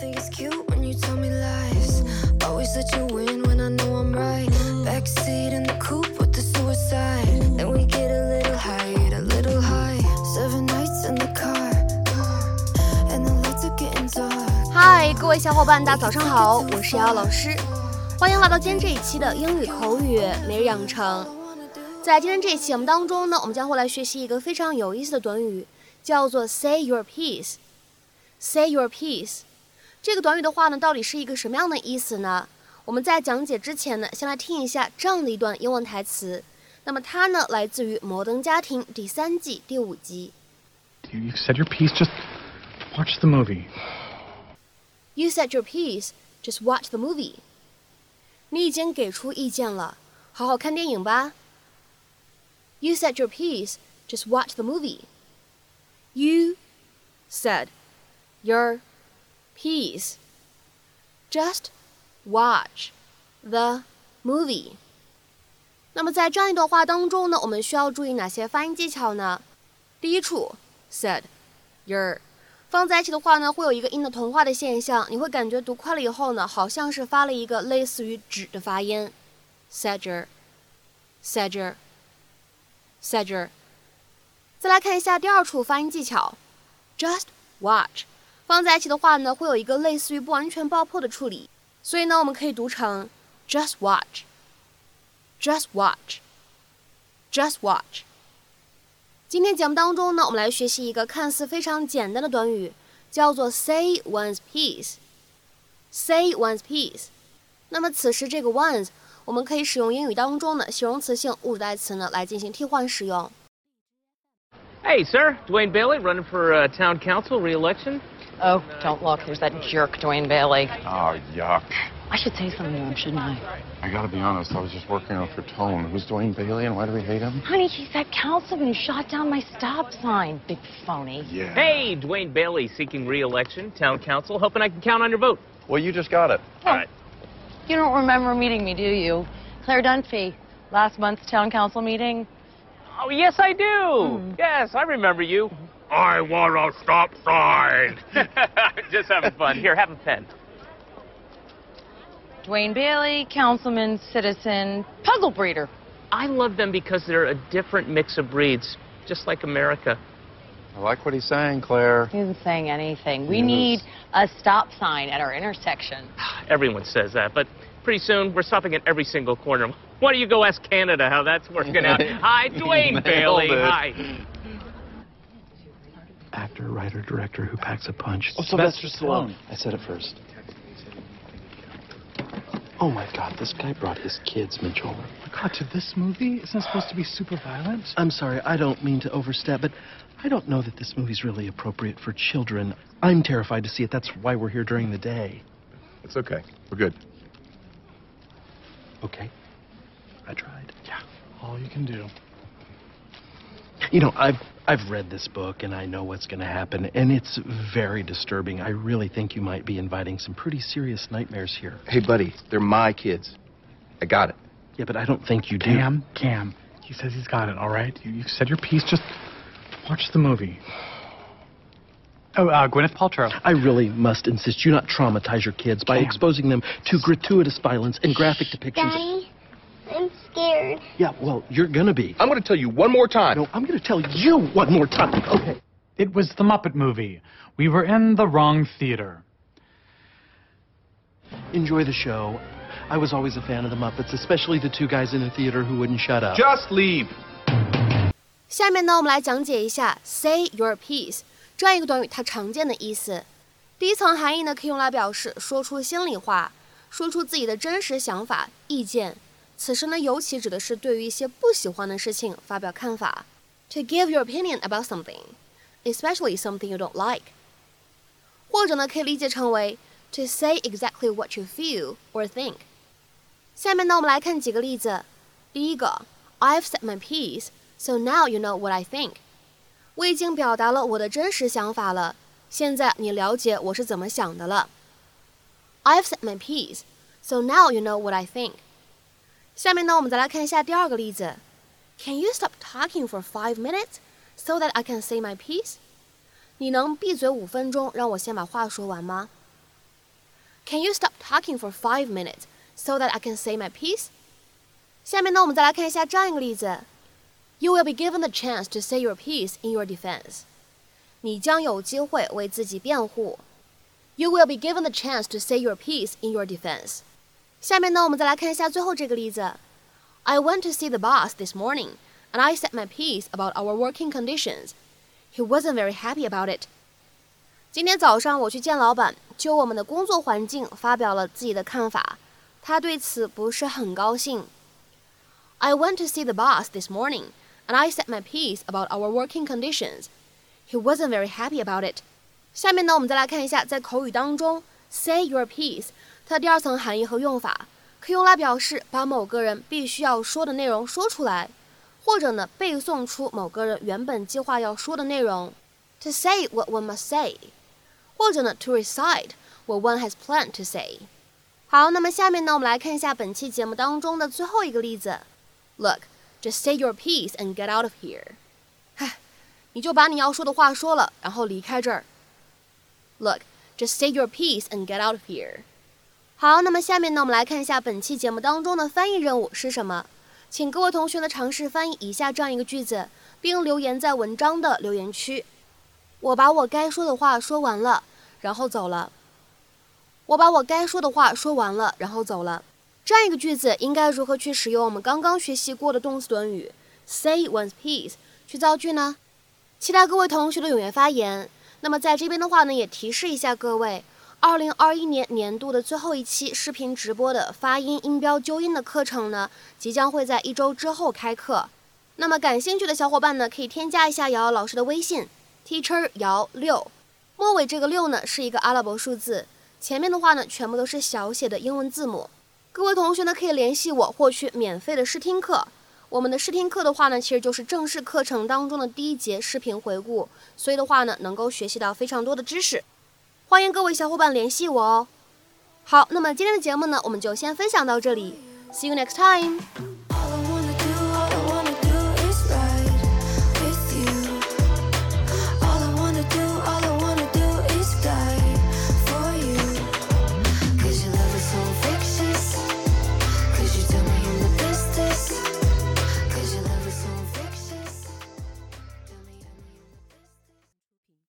think it's cute when you tell me lies. Always let you win when I know I'm right. Backseat in the coupe with the suicide. Then we get a little high, a little high. Seven nights in the car. And the lights are getting dark. Hi，，各位小伙伴，大家早上好，我是瑶老师，欢迎来到今天这一期的英语口语每日养成。在今天这一期节目当中呢，我们将会来学习一个非常有意思的短语，叫做 “say your piece”。Say your piece，这个短语的话呢，到底是一个什么样的意思呢？我们在讲解之前呢，先来听一下这样的一段英文台词。那么它呢，来自于《摩登家庭》第三季第五集。You said your piece. Just watch the movie. You said your piece. Just watch the movie. 你已经给出意见了，好好看电影吧。You said your piece. Just watch the movie. You said your piece. Just watch the movie. 那么在这样一段话当中呢，我们需要注意哪些发音技巧呢？第一处 said your 放在一起的话呢，会有一个音的同化的现象，你会感觉读快了以后呢，好像是发了一个类似于“纸”的发音 said your said your said your。再来看一下第二处发音技巧，just watch。放在一起的话呢，会有一个类似于不完全爆破的处理，所以呢，我们可以读成 just watch，just watch，just watch。今天节目当中呢，我们来学习一个看似非常简单的短语，叫做 say one's piece。say one's piece。那么此时这个 one's，我们可以使用英语当中的形容词性物主代词呢来进行替换使用。 Hey, sir. Dwayne Bailey running for uh, town council re-election. Oh, don't look. There's that jerk, Dwayne Bailey. Oh, yuck. I should say something to him, shouldn't I? I gotta be honest, I was just working off your tone. Who's Dwayne Bailey and why do we hate him? Honey, he's that councilman who shot down my stop sign. Big phony. Yeah. Hey, Dwayne Bailey seeking re-election, town council, hoping I can count on your vote. Well, you just got it. All right. You don't remember meeting me, do you? Claire Dunphy, last month's town council meeting. Oh, yes, I do. Hmm. Yes, I remember you. I want a stop sign. just having fun. Here, have a pen. Dwayne Bailey, councilman, citizen, puggle breeder. I love them because they're a different mix of breeds, just like America. I like what he's saying, Claire. He isn't saying anything. We Yes. need a stop sign at our intersection. Everyone says that, but pretty soon we're stopping at every single corner. Why don't you go ask Canada how that's working out? Hi, Dwayne Bailey. it. Hi. Actor, writer, director who packs a punch. Oh, Sylvester Stallone. I said it first. Oh my God! This guy brought his kids, Mitchell. God, to this movie? Isn't it supposed to be super violent? I'm sorry, I don't mean to overstep, but I don't know that this movie's really appropriate for children. I'm terrified to see it. That's why we're here during the day. It's okay. We're good. Okay. I tried. Yeah, all you can do. You know, I've I've read this book and I know what's going to happen, and it's very disturbing. I really think you might be inviting some pretty serious nightmares here. Hey, buddy, they're my kids. I got it. Yeah, but I don't think you do. Cam, Cam. He says he's got it. All right. You, you said your piece. Just watch the movie. Oh, uh, Gwyneth Paltrow. I really must insist you not traumatize your kids by Cam. exposing them to gratuitous violence and graphic depictions. of- Daddy, I'm scared. Yeah, well, you're gonna be. I'm gonna tell you one more time. No, I'm gonna tell you one more time. Okay. It was the Muppet movie. We were in the wrong theater. Enjoy the show. I was always a fan of the Muppets, especially the two guys in the theater who wouldn't shut up. Just leave. 下面呢，我们来讲解一下 “say your piece” 这样一个短语它常见的意思。第一层含义呢，可以用来表示说出心里话，说出自己的真实想法、意见。 此时呢，尤其指的是对于一些不喜欢的事情发表看法。To give your opinion about something, especially something you don't like。或者呢，可以理解成为 to say exactly what you feel or think。下面呢，我们来看几个例子。第一个，I've said my piece。So now you know what I think。我已经表达了我的真实想法了，现在你了解我是怎么想的了。I've said my piece, so now you know what I think。 下面呢，我们再来看一下第二个例子。Can you stop talking for five minutes so that I can say my piece？你能闭嘴五分钟，让我先把话说完吗 Can you stop talking for five minutes so that I can say my piece？下面呢，我们再来看一下这样一个例子：You will be given the chance to say your piece in your defense。你将有机会为自己辩护。You will be given the chance to say your piece in your defense。 下面呢，我们再来看一下最后这个例子：I went to see the boss this morning and I said my piece about our working conditions. He wasn't very happy about it. 今天早上我去见老板，就我们的工作环境发表了自己的看法，他对此不是很高兴。I went to see the boss this morning, and I said my piece about our working conditions. He wasn't very happy about it. 下面呢，我们再来看一下，在口语当中 ，say your piece 它的第二层含义和用法，可以用来表示把某个人必须要说的内容说出来，或者呢背诵出某个人原本计划要说的内容。To say what one must say. 或者呢，to recite what one has planned to say。好，那么下面呢，我们来看一下本期节目当中的最后一个例子。Look, just say your piece and get out of here。嗨，你就把你要说的话说了，然后离开这儿。Look, just say your piece and get out of here。好，那么下面呢，我们来看一下本期节目当中的翻译任务是什么？请各位同学呢尝试翻译以下这样一个句子，并留言在文章的留言区。我把我该说的话说完了，然后走了。我把我该说的话说完了，然后走了。这样一个句子应该如何去使用我们刚刚学习过的动词短语 say one's piece 去造句呢？期待各位同学的踊跃发言。那么在这边的话呢，也提示一下各位，二零二一年年度的最后一期视频直播的发音、音标、纠音的课程呢，即将会在一周之后开课。那么感兴趣的小伙伴呢，可以添加一下瑶瑶老师的微信。Teacher 姚六，末尾这个六呢是一个阿拉伯数字，前面的话呢全部都是小写的英文字母。各位同学呢可以联系我获取免费的试听课。我们的试听课的话呢，其实就是正式课程当中的第一节视频回顾，所以的话呢能够学习到非常多的知识。欢迎各位小伙伴联系我哦。好，那么今天的节目呢我们就先分享到这里，See you next time。